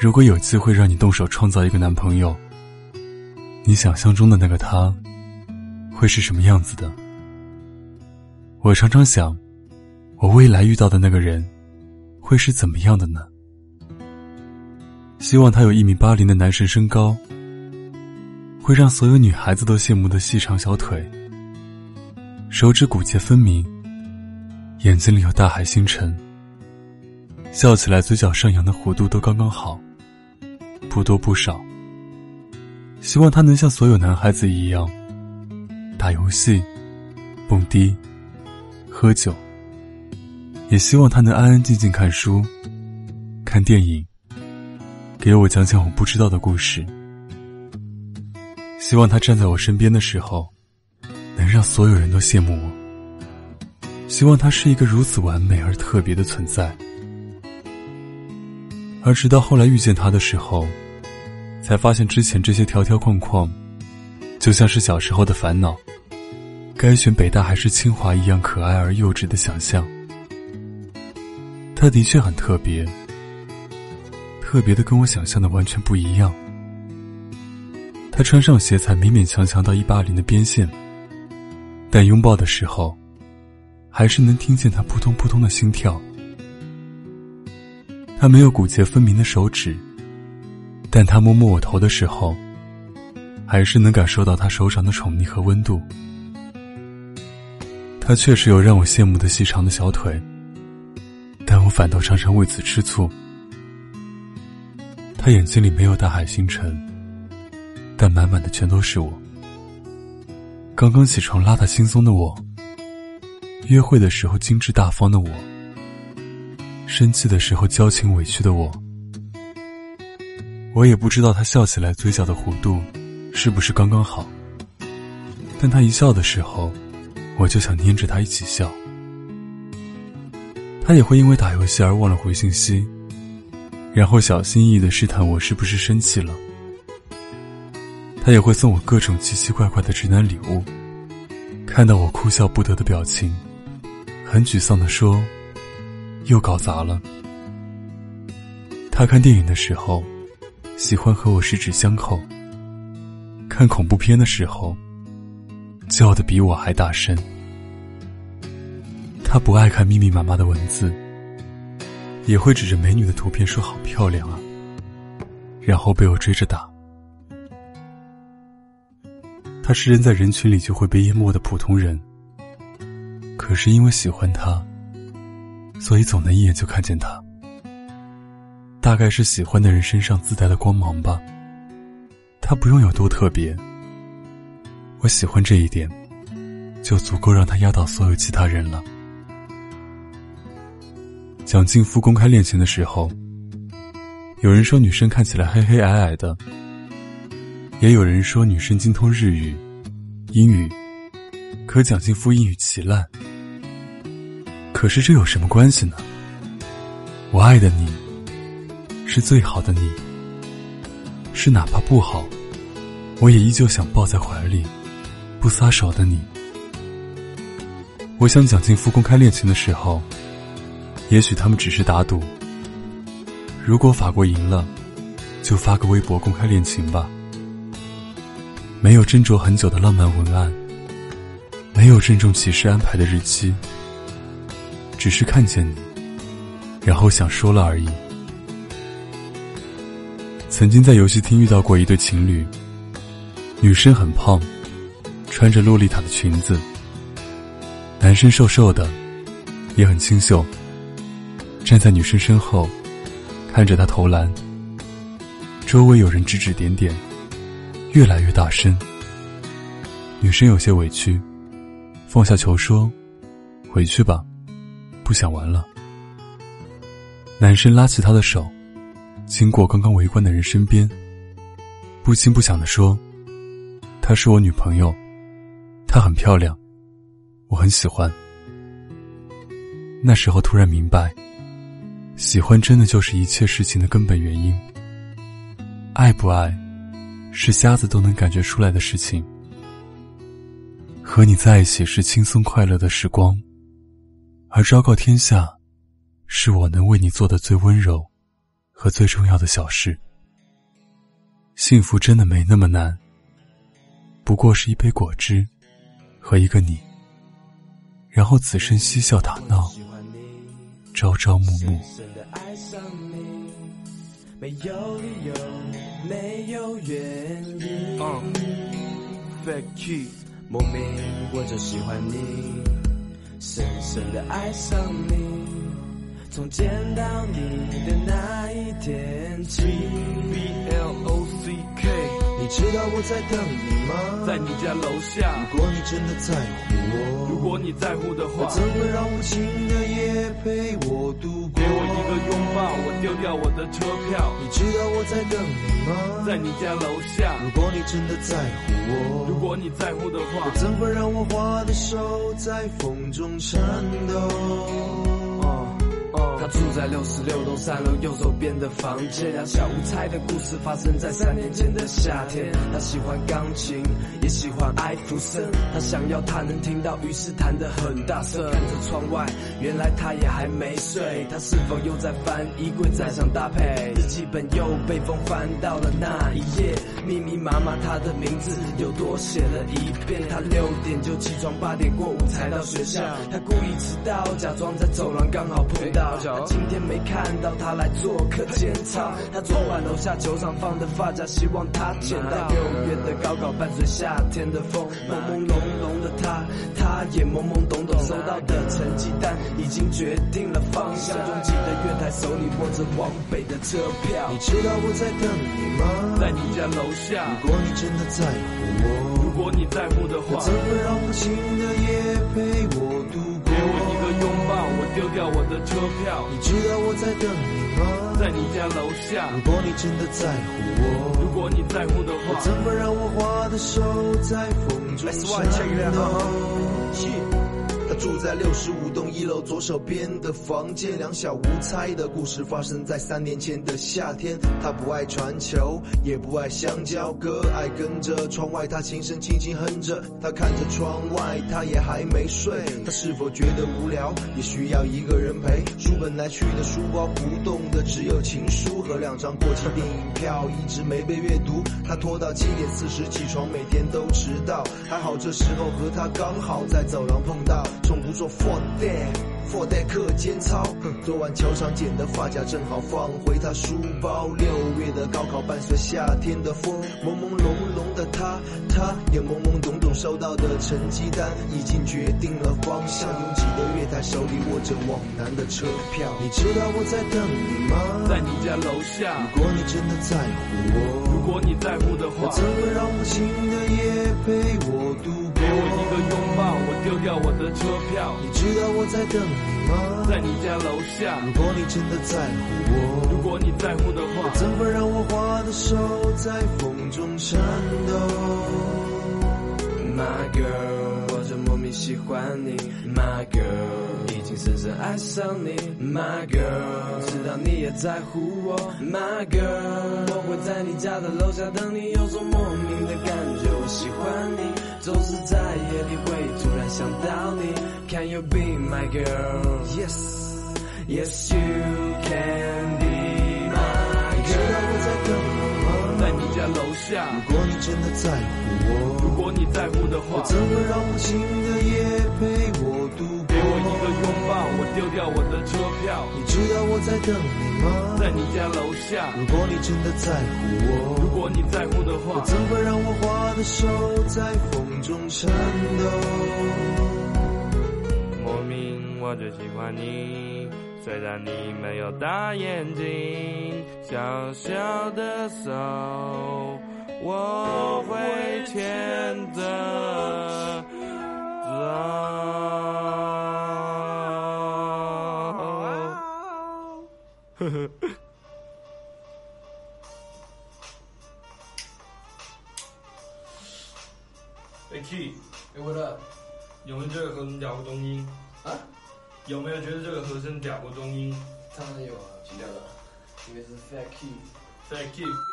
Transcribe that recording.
如果有机会让你动手创造一个男朋友，你想象中的那个他，会是什么样子的？我常常想，我未来遇到的那个人，会是怎么样的呢？希望他有一米八零的男神身高，会让所有女孩子都羡慕的细长小腿，手指骨节分明，眼睛里有大海星辰，笑起来嘴角上扬的弧度都刚刚好，不多不少。希望他能像所有男孩子一样，打游戏、蹦迪、喝酒，也希望他能安安静静看书、看电影。给我讲讲我不知道的故事。希望他站在我身边的时候，能让所有人都羡慕我。希望他是一个如此完美而特别的存在。而直到后来遇见他的时候，才发现之前这些条条框框，就像是小时候的烦恼，该选北大还是清华一样可爱而幼稚的想象。他的确很特别。特别的，跟我想象的完全不一样。他穿上鞋才勉勉强强到一八零的边线，但拥抱的时候，还是能听见他扑通扑通的心跳。他没有骨节分明的手指，但他摸摸我头的时候，还是能感受到他手掌的宠溺和温度。他确实有让我羡慕的细长的小腿，但我反倒常常为此吃醋。他眼睛里没有大海星辰，但满满的全都是我。刚刚起床邋遢轻松的我，约会的时候精致大方的我，生气的时候矫情委屈的我。我也不知道他笑起来嘴角的弧度是不是刚刚好，但他一笑的时候，我就想黏着他一起笑。他也会因为打游戏而忘了回信息。然后小心翼翼的试探我是不是生气了。他也会送我各种奇奇怪怪的直男礼物。看到我哭笑不得的表情，很沮丧的说：“又搞砸了。”他看电影的时候，喜欢和我十指相扣。看恐怖片的时候，叫的比我还大声。他不爱看密密麻麻的文字。也会指着美女的图片说：“好漂亮啊！”然后被我追着打。他是人在人群里就会被淹没的普通人，可是因为喜欢他，所以总能一眼就看见他。大概是喜欢的人身上自带的光芒吧。他不用有多特别，我喜欢这一点，就足够让他压倒所有其他人了。蒋劲夫公开恋情的时候，有人说女生看起来黑黑矮矮的，也有人说女生精通日语、英语，可蒋劲夫英语奇烂。可是这有什么关系呢？我爱的你，是最好的你，是哪怕不好，我也依旧想抱在怀里，不撒手的你。我想蒋劲夫公开恋情的时候。也许他们只是打赌。如果法国赢了，就发个微博公开恋情吧。没有斟酌很久的浪漫文案，没有郑重其事安排的日期，只是看见你，然后想说了而已。曾经在游戏厅遇到过一对情侣，女生很胖，穿着洛丽塔的裙子，男生瘦瘦的，也很清秀。站在女生身后，看着她投篮。周围有人指指点点，越来越大声。女生有些委屈，放下球说：“回去吧，不想玩了。”男生拉起她的手，经过刚刚围观的人身边，不轻不响的说：“她是我女朋友，她很漂亮，我很喜欢。”那时候突然明白。喜欢真的就是一切事情的根本原因。爱不爱，是瞎子都能感觉出来的事情。和你在一起是轻松快乐的时光，而昭告天下，是我能为你做的最温柔和最重要的小事。幸福真的没那么难，不过是一杯果汁和一个你，然后此生嬉笑打闹，朝朝暮暮。没有理由，没有原因。Fakie，莫名我就喜欢你，深深的爱上你，从见到你的那一天起。知道我在等你吗？在你家楼下。如果你真的在乎我，如果你在乎的话，怎会让无情的夜陪我度过？给我一个拥抱，我丢掉我的车票。你知道我在等你吗？在你家楼下。如果你真的在乎我，如果你在乎的话，怎会让我花的手在风中颤抖？他住在六十六栋三楼右手边的房间。两小无猜的故事发生在三年前的夏天。他喜欢钢琴，也喜欢艾弗森。他想要他能听到，于是弹得很大声。看着窗外，原来他也还没睡。他是否又在翻衣柜，再想搭配？日记本又被风翻到了那一页，密密麻麻他的名字又多写了一遍。他六点就起床，八点过五才到学校。他故意迟到，假装在走廊刚好碰到。今天没看到他来做客检查，他昨晚楼下球场放的发夹，希望他捡到。六月的高考伴随夏天的风，朦朦胧胧的他，他也懵懵懂懂。收到的成绩单已经决定了方向，拥挤的月台手里握着往北的车票。你知道我在等你吗？在你家楼下。如果你真的在乎我，如果你在乎的话，怎会让无情的夜陪我度丢掉我的车票。你知道我在等你吗？在你家楼下。如果你真的在乎我，如果你在乎的话，怎么让我花的手在风中颤抖？他住在六十五栋一楼左手边的房间，两小无猜的故事发生在三年前的夏天。他不爱传球，也不爱香蕉哥，爱跟着窗外，他轻声轻轻哼着。他看着窗外，他也还没睡。他是否觉得无聊，也需要一个人陪？书本来去的书包不动的只有情书和两张过期电影票，一直没被阅读。他拖到七点四十起床，每天都迟到。还好这时候和他刚好在走廊碰到。从不做 for that，for that 课间操。昨晚球场捡的发夹正好放回他书包。六月的高考伴随夏天的风，朦朦胧胧的他，他也懵懵懂懂收到的成绩单已经决定了方向。拥挤的月台，手里握着往南的车票。你知道我在等你吗？在你家楼下。如果你真的在乎我，如果你在乎的话，怎么让无情的夜陪我度过？给我一个拥抱，我丢掉我的车票。你知道我在等你吗？在你家楼下。如果你真的在乎我，如果你在乎的话，怎会让我花的手在风中颤抖？My girl，我就莫名喜欢你。My girl，已经深深爱上你。My girl，知道你也在乎我。My girl，我会在你家的楼下等你，有种莫名的感觉，我喜欢你。总是在夜里会突然想到你，Can you be my girl? Yes, yes you can be my girl。知道我在等你吗？在你家楼下。如果你真的在乎我，如果你在乎的话，怎么让无情的夜陪我度过？给我一个拥抱，我丢掉我的车票。你知道我在等你吗？在你家楼下。如果你真的在乎我，如果你在乎的话，怎会让我花的手在风中颤抖？我最喜欢你，虽然你没有大眼睛，小小的手我会牵着走。呵呵。哎 Key，哎，我的有没有这个和声嗲过中音？啊？有没有觉得这个和声嗲过中音？当然有啊，挺屌的，因为是 fat key。Fat Key。